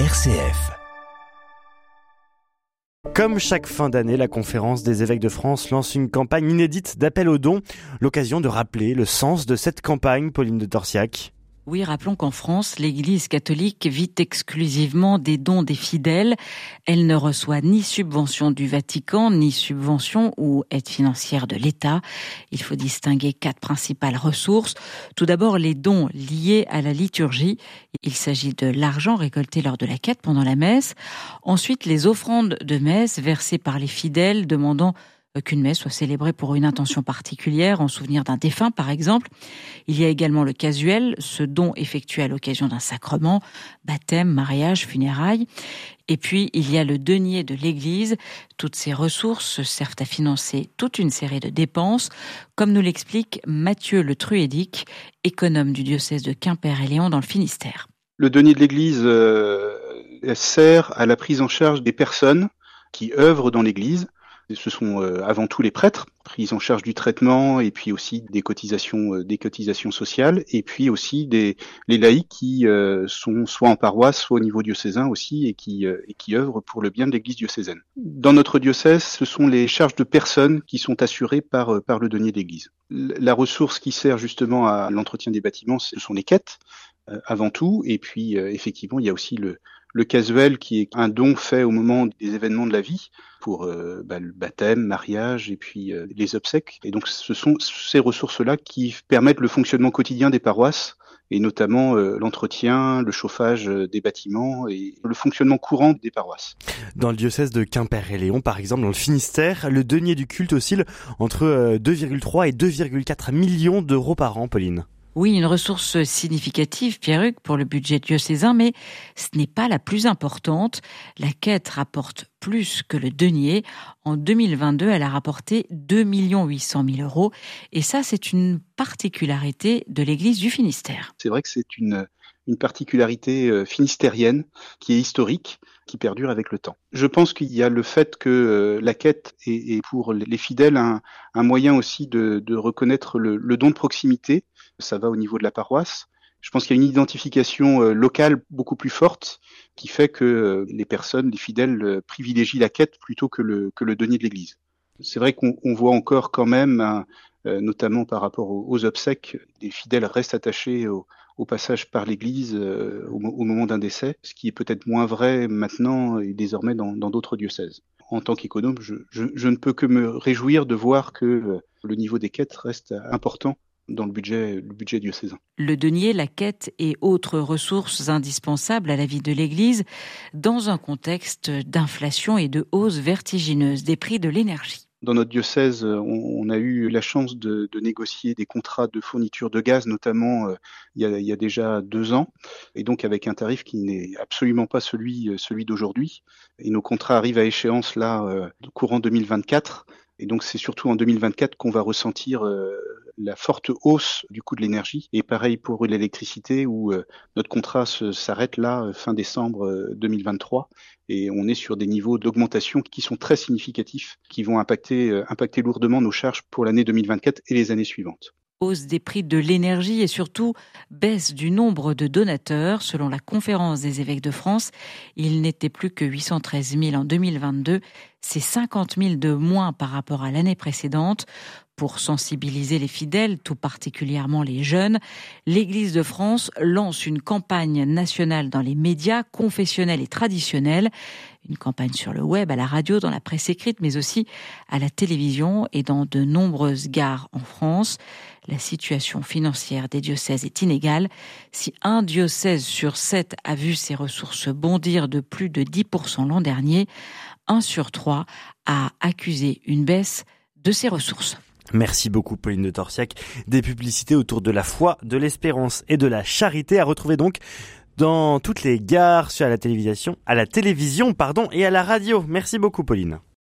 RCF. Comme chaque fin d'année, la conférence des évêques de France lance une campagne inédite d'appel aux dons, l'occasion de rappeler le sens de cette campagne, Pauline de Torsiac. Oui, rappelons qu'en France, l'Église catholique vit exclusivement des dons des fidèles. Elle ne reçoit ni subvention du Vatican, ni subvention ou aide financière de l'État. Il faut distinguer quatre principales ressources. Tout d'abord, les dons liés à la liturgie. Il s'agit de l'argent récolté lors de la quête pendant la messe. Ensuite, les offrandes de messe versées par les fidèles demandant qu'une messe soit célébrée pour une intention particulière, en souvenir d'un défunt par exemple. Il y a également le casuel, ce don effectué à l'occasion d'un sacrement, baptême, mariage, funérailles. Et puis, il y a le denier de l'Église. Toutes ces ressources servent à financer toute une série de dépenses, comme nous l'explique Mathieu Le Truédic, économe du diocèse de Quimper et Léon dans le Finistère. Le denier de l'Église euh, sert à la prise en charge des personnes qui œuvrent dans l'Église ce sont euh, avant tout les prêtres, pris en charge du traitement et puis aussi des cotisations, euh, des cotisations sociales, et puis aussi des, les laïcs qui euh, sont soit en paroisse, soit au niveau diocésain aussi, et qui, et œuvrent pour le bien de l'Église diocésaine. Dans notre diocèse, ce sont les charges de personnes qui sont assurées par, par le denier d'Église. La ressource qui sert justement à l'entretien des bâtiments, ce sont les quêtes, avant tout, et puis effectivement, il y a aussi le, le casuel qui est un don fait au moment des événements de la vie pour euh, bah, le baptême, mariage et puis euh, les obsèques. Et donc ce sont ces ressources-là qui permettent le fonctionnement quotidien des paroisses et notamment euh, l'entretien, le chauffage des bâtiments et le fonctionnement courant des paroisses. Dans le diocèse de Quimper et Léon, par exemple, dans le Finistère, le denier du culte oscille entre 2,3 et 2,4 millions d'euros par an, Pauline. Oui, une ressource significative, Pierruc, pour le budget diocésain, mais ce n'est pas la plus importante. La quête rapporte plus que le denier. En 2022, elle a rapporté 2 800 000 euros. Et ça, c'est une particularité de l'église du Finistère. C'est vrai que c'est une, une particularité euh, finistérienne qui est historique qui perdure avec le temps. Je pense qu'il y a le fait que euh, la quête est, pour les fidèles un, moyen aussi de, reconnaître le, don de proximité ça va au niveau de la paroisse. Je pense qu'il y a une identification euh, locale beaucoup plus forte qui fait que euh, les personnes, les fidèles, euh, privilégient la quête plutôt que le, que le denier de l'Église. C'est vrai qu'on voit encore quand même, notamment par rapport aux, obsèques, des fidèles restent attachés au, passage par l'Église au, moment d'un décès, ce qui est peut-être moins vrai maintenant et désormais dans d'autres diocèses. En tant qu'économe, je, je, ne peux que me réjouir de voir que le niveau des quêtes reste important dans le budget, le budget diocésain. Le denier, la quête et autres ressources indispensables à la vie de l'Église dans un contexte d'inflation et de hausse vertigineuse des prix de l'énergie. Dans notre diocèse, on, a eu la chance de, négocier des contrats de fourniture de gaz, notamment euh, il, y a, déjà deux ans, et donc avec un tarif qui n'est absolument pas celui, euh, celui d'aujourd'hui. Et nos contrats arrivent à échéance là, euh, courant 2024. Et donc c'est surtout en 2024 qu'on va ressentir la forte hausse du coût de l'énergie. Et pareil pour l'électricité où euh, notre contrat s'arrête là euh, fin décembre 2023 euh, et on est sur des niveaux d'augmentation qui sont très significatifs, qui vont impacter, impacter lourdement nos charges pour l'année 2024 et les années suivantes hausse des prix de l'énergie et surtout baisse du nombre de donateurs. Selon la conférence des évêques de France, il n'était plus que 813 000 en 2022. C'est 50 000 de moins par rapport à l'année précédente. Pour sensibiliser les fidèles, tout particulièrement les jeunes, l'Église de France lance une campagne nationale dans les médias confessionnels et traditionnels, une campagne sur le web, à la radio, dans la presse écrite, mais aussi à la télévision et dans de nombreuses gares en France. La situation financière des diocèses est inégale. Si un diocèse sur sept a vu ses ressources bondir de plus de 10% l'an dernier, un sur trois a accusé une baisse de ses ressources. Merci beaucoup Pauline de Torsiac. Des publicités autour de la foi, de l'espérance et de la charité à retrouver donc dans toutes les gares, sur la télévision, à la télévision pardon et à la radio. Merci beaucoup Pauline.